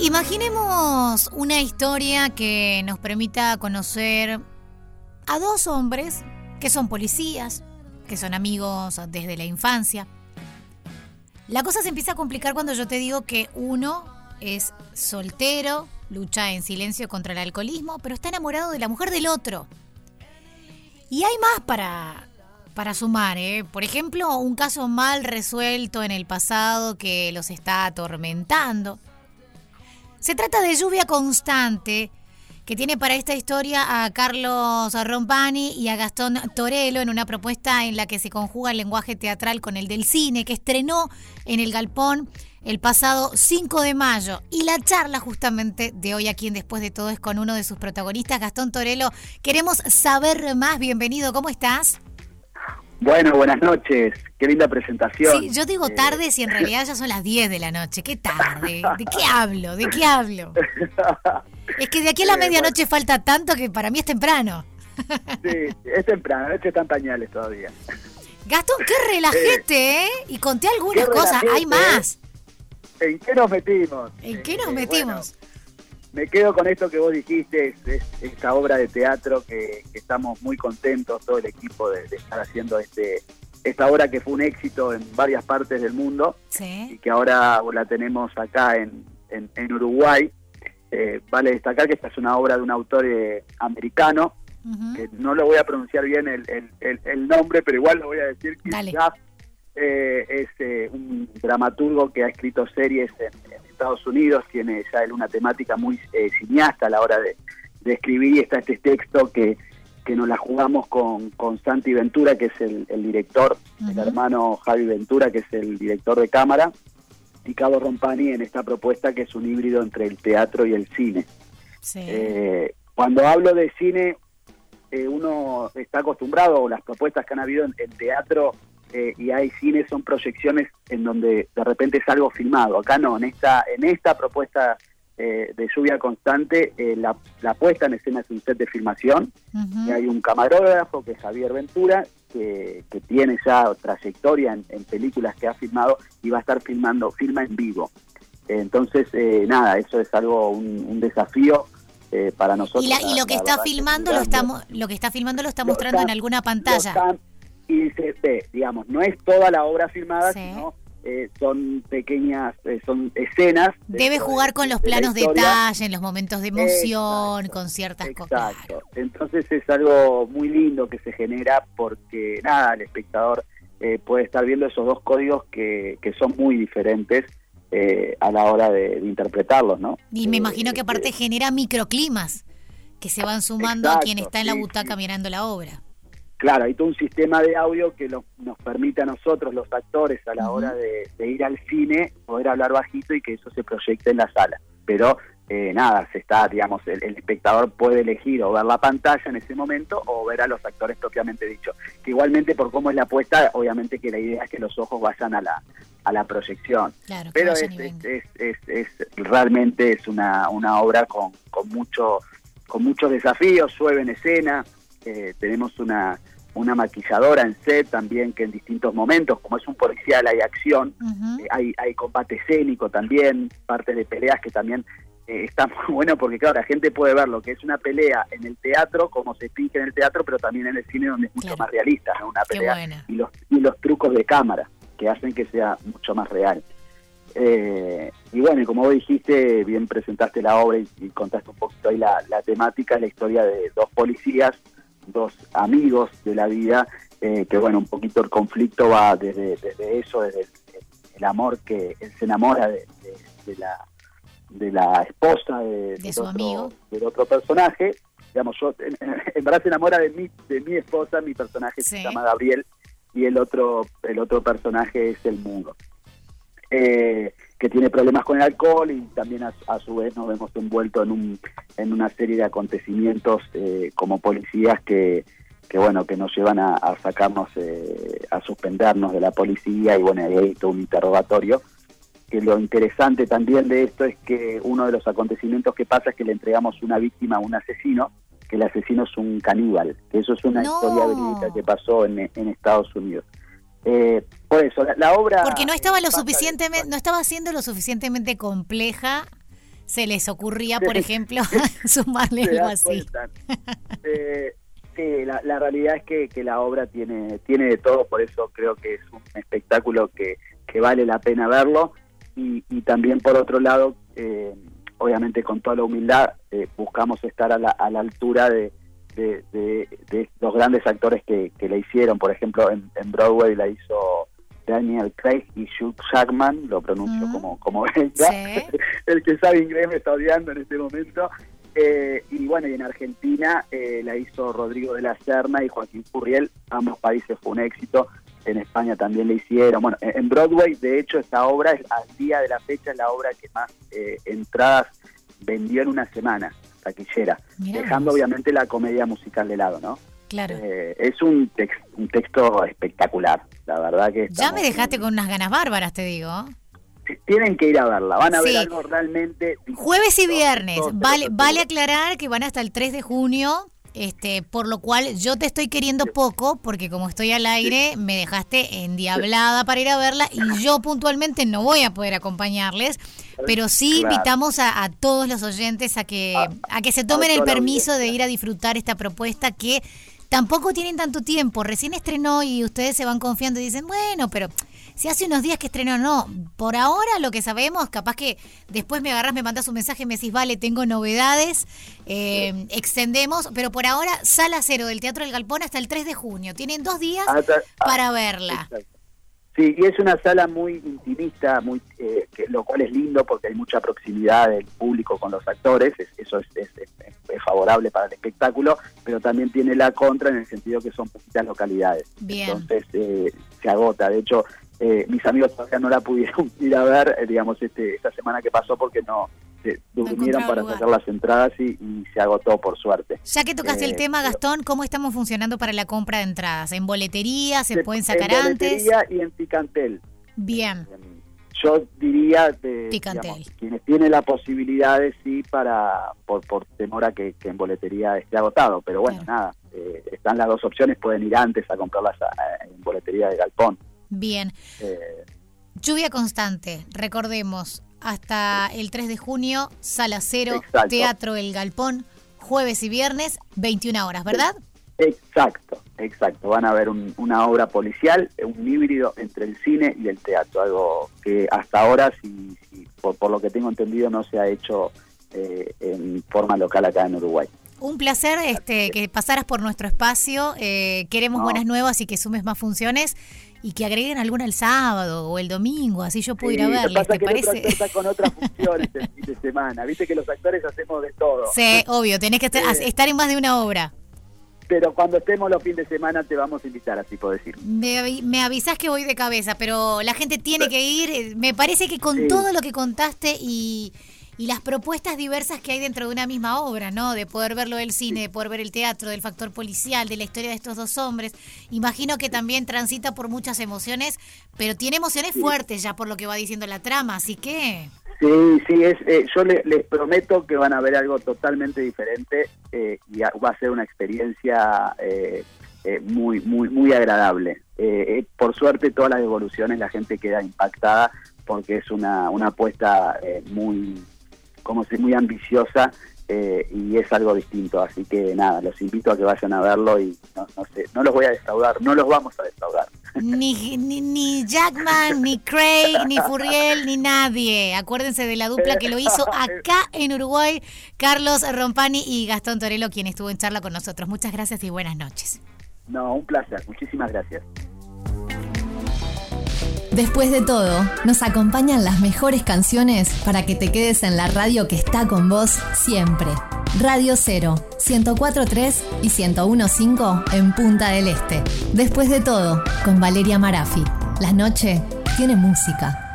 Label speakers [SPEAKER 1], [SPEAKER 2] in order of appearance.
[SPEAKER 1] Imaginemos una historia que nos permita conocer a dos hombres que son policías, que son amigos desde la infancia. La cosa se empieza a complicar cuando yo te digo que uno es soltero, lucha en silencio contra el alcoholismo, pero está enamorado de la mujer del otro. Y hay más para, para sumar, ¿eh? Por ejemplo, un caso mal resuelto en el pasado que los está atormentando. Se trata de Lluvia Constante, que tiene para esta historia a Carlos Rompani y a Gastón Torello en una propuesta en la que se conjuga el lenguaje teatral con el del cine, que estrenó en el Galpón el pasado 5 de mayo. Y la charla justamente de hoy aquí en Después de Todo es con uno de sus protagonistas, Gastón Torello. Queremos saber más. Bienvenido, ¿cómo estás?
[SPEAKER 2] Bueno, buenas noches. Qué linda presentación.
[SPEAKER 1] Sí, yo digo eh, tarde si en realidad ya son las 10 de la noche. ¿Qué tarde? ¿De qué hablo? ¿De qué hablo? Es que de aquí a la medianoche falta tanto que para mí es temprano.
[SPEAKER 2] Sí, es temprano, noche están pañales todavía.
[SPEAKER 1] Gastón, qué relajete, ¿eh? Y conté algunas cosas, hay más.
[SPEAKER 2] ¿En qué nos metimos?
[SPEAKER 1] ¿En qué nos metimos?
[SPEAKER 2] Me quedo con esto que vos dijiste, es, esta obra de teatro que, estamos muy contentos, todo el equipo, de, estar haciendo este esta obra que fue un éxito en varias partes del mundo y que ahora la tenemos acá en, en, Uruguay. Eh, vale destacar que esta es una obra de un autor eh, americano, que no lo voy a pronunciar bien el, el, nombre, pero igual lo voy a decir, que eh, es un dramaturgo que ha escrito series en, Estados Unidos, tiene ya una temática muy eh, cineasta a la hora de, escribir y está este texto que, que nos la jugamos con, con Santi Ventura, que es el, director, el hermano Javi Ventura, que es el director de cámara, y Cabo Rompani en esta propuesta que es un híbrido entre el teatro y el cine. Eh, cuando hablo de cine, eh, uno está acostumbrado, o las propuestas que han habido en, en teatro eh, y hay cines, son proyecciones en donde de repente es algo filmado. Acá no, en esta, en esta propuesta eh, de lluvia constante, eh, la, puesta en escena es un set de filmación. y hay un camarógrafo que es Javier Ventura, que, tiene ya trayectoria en, películas que ha filmado y va a estar filmando, filma en vivo. Entonces, nada, eso es algo, un, desafío. para nosotros.
[SPEAKER 1] Y, lo que está filmando lo estamos, lo que está filmando lo está mostrando en alguna pantalla
[SPEAKER 2] y se ve, digamos, no es toda la obra filmada, sino eh, son pequeñas, eh, son escenas.
[SPEAKER 1] Debe jugar con los planos de detalle, en los momentos de emoción, con ciertas
[SPEAKER 2] cosas. Exacto. Entonces es algo muy lindo que se genera porque, nada, el espectador eh, puede estar viendo esos dos códigos que, que son muy diferentes. a la hora de, interpretarlos, ¿no?
[SPEAKER 1] Y me imagino que aparte genera microclimas que se van sumando a quien está en la butaca mirando la obra.
[SPEAKER 2] Claro, hay todo un sistema de audio que nos permite a nosotros, los actores, a la hora de, ir al cine, poder hablar bajito y que eso se proyecte en la sala. Pero eh, nada, se está, digamos, el, espectador puede elegir o ver la pantalla en ese momento o ver a los actores propiamente dicho. Que igualmente por cómo es la apuesta, obviamente que la idea es que los ojos vayan a la, a la proyección.
[SPEAKER 1] Claro,
[SPEAKER 2] Pero es, es, es, es, realmente es una, una obra con, con, mucho, con muchos desafíos, llueve en escena, eh, tenemos una, una maquilladora en set también que en distintos momentos, como es un policial, hay acción, eh, hay, hay combate escénico también, partes de peleas que también eh, está muy bueno porque claro, la gente puede ver lo que es una pelea en el teatro, como se finge en el teatro, pero también en el cine donde es mucho más realista, una pelea y los, y los trucos de cámara que hacen que sea mucho más real. y bueno, y como vos dijiste, bien presentaste la obra y, contaste un poquito ahí la, la temática, la historia de dos policías dos amigos de la vida, eh, que bueno, un poquito el conflicto va desde, desde eso, desde el, amor que él se enamora de, la de la esposa de,
[SPEAKER 1] su
[SPEAKER 2] otro,
[SPEAKER 1] amigo.
[SPEAKER 2] del otro personaje. Digamos, yo en, verdad se enamora de mi, de mi esposa, mi personaje se llama Gabriel, y el otro, el otro personaje es el mudo. Eh, que tiene problemas con el alcohol y también a, su vez nos vemos envueltos en, un, en una serie de acontecimientos eh, como policías que, que bueno que nos llevan a, sacarnos eh, a suspendernos de la policía y bueno ahí hay todo un interrogatorio. Que lo interesante también de esto es que uno de los acontecimientos que pasa es que le entregamos una víctima a un asesino que el asesino es un caníbal que eso es una historia verídica que pasó en, en Estados Unidos eh, por eso, la, obra...
[SPEAKER 1] Porque no estaba lo suficientemente, no estaba siendo lo suficientemente compleja se les ocurría, por ejemplo, sumarle algo así.
[SPEAKER 2] Eh, sí, la, realidad es que, que, la obra tiene, tiene de todo, por eso creo que es un espectáculo que, que vale la pena verlo. Y, y también, por otro lado, eh, obviamente con toda la humildad, eh, buscamos estar a la, a la altura de, de, los grandes actores que, que le hicieron. Por ejemplo, en, en Broadway la hizo Daniel Craig y Hugh Jackman, lo pronuncio como, como venga. El que sabe inglés me está odiando en este momento. Eh, y bueno, y en Argentina eh, la hizo Rodrigo de la Serna y Joaquín Furriel, ambos países fue un éxito. En España también le hicieron. Bueno, en Broadway, de hecho, esta obra, al día de la fecha, es la obra que más eh, entradas vendió en una semana, taquillera, dejando obviamente la comedia musical de lado, ¿no?
[SPEAKER 1] Claro.
[SPEAKER 2] Eh, es un, un texto espectacular, la verdad que...
[SPEAKER 1] Ya me dejaste con unas ganas bárbaras, te digo.
[SPEAKER 2] Tienen que ir a verla, van a ver algo realmente...
[SPEAKER 1] Jueves y viernes, vale, vale aclarar que van hasta el 3 de junio, este, por lo cual yo te estoy queriendo poco, porque como estoy al aire, me dejaste endiablada para ir a verla y yo puntualmente no voy a poder acompañarles, pero sí invitamos a, todos los oyentes a que, a que se tomen el permiso de ir a disfrutar esta propuesta que tampoco tienen tanto tiempo. Recién estrenó y ustedes se van confiando y dicen, bueno, pero si hace unos días que estrenó, no. Por ahora lo que sabemos, capaz que después me agarras, me mandas un mensaje me decís, vale, tengo novedades, eh, extendemos, pero por ahora, sala cero del Teatro del Galpón hasta el 3 de junio. Tienen dos días ah, para verla.
[SPEAKER 2] Sí, y es una sala muy intimista, muy, eh, lo cual es lindo porque hay mucha proximidad del público con los actores, eso es, favorable para el espectáculo, pero también tiene la contra en el sentido que son poquitas localidades. Entonces eh, se agota. De hecho, eh, mis amigos todavía no la pudieron ir a ver, digamos, este, esta semana que pasó porque no, se durmieron para sacar las entradas y, se agotó por suerte.
[SPEAKER 1] Ya que tocaste el eh, tema, Gastón, ¿cómo estamos funcionando para la compra de entradas? ¿En boletería? ¿Se, pueden sacar en antes?
[SPEAKER 2] En boletería y en Picantel.
[SPEAKER 1] Bien.
[SPEAKER 2] Yo diría de quienes tienen la posibilidad de sí para por, por temor a que, en boletería esté agotado, pero bueno, nada, eh, están las dos opciones, pueden ir antes a comprarlas en boletería de Galpón.
[SPEAKER 1] Bien. Eh, Lluvia constante, recordemos, hasta el 3 de junio, Sala Cero, Teatro El Galpón, jueves y viernes, 21 horas, ¿verdad?
[SPEAKER 2] Exacto, exacto. Van a ver una obra policial, un híbrido entre el cine y el teatro, algo que hasta ahora, si, por, lo que tengo entendido, no se ha hecho eh, en forma local acá en Uruguay.
[SPEAKER 1] Un placer este, que pasaras por nuestro espacio. Eh, queremos buenas nuevas y que sumes más funciones y que agreguen alguna el sábado o el domingo, así yo puedo ir a verles,
[SPEAKER 2] ¿te parece? está con otras funciones el fin de semana, viste que los actores hacemos de todo.
[SPEAKER 1] Sí, obvio, tenés que estar en más de una obra.
[SPEAKER 2] Pero cuando estemos los fines de semana te vamos a invitar, así puedo decir.
[SPEAKER 1] Me, me avisás que voy de cabeza, pero la gente tiene que ir. Me parece que con todo lo que contaste y y las propuestas diversas que hay dentro de una misma obra, ¿no? De poder verlo del cine, de poder ver el teatro, del factor policial, de la historia de estos dos hombres. Imagino que también transita por muchas emociones, pero tiene emociones fuertes ya por lo que va diciendo la trama, así que...
[SPEAKER 2] Sí, sí, es, eh, yo les prometo que van a ver algo totalmente diferente eh, y va a ser una experiencia eh, muy, muy, muy agradable. por suerte, todas las devoluciones la gente queda impactada porque es una, una apuesta muy como si muy ambiciosa eh, y es algo distinto. Así que nada, los invito a que vayan a verlo y no, sé, no los voy a defraudar, no los vamos a defraudar.
[SPEAKER 1] Ni, ni, Jackman, ni Craig, ni Furriel, ni nadie. Acuérdense de la dupla que lo hizo acá en Uruguay, Carlos Rompani y Gastón Torello, quien estuvo en charla con nosotros. Muchas gracias y buenas noches.
[SPEAKER 2] No, un placer. Muchísimas gracias.
[SPEAKER 3] Después de todo, nos acompañan las mejores canciones para que te quedes en la radio que está con vos siempre. Radio 0, 104.3 y 101.5 en Punta del Este. Después de todo, con Valeria Marafi. La noche tiene música.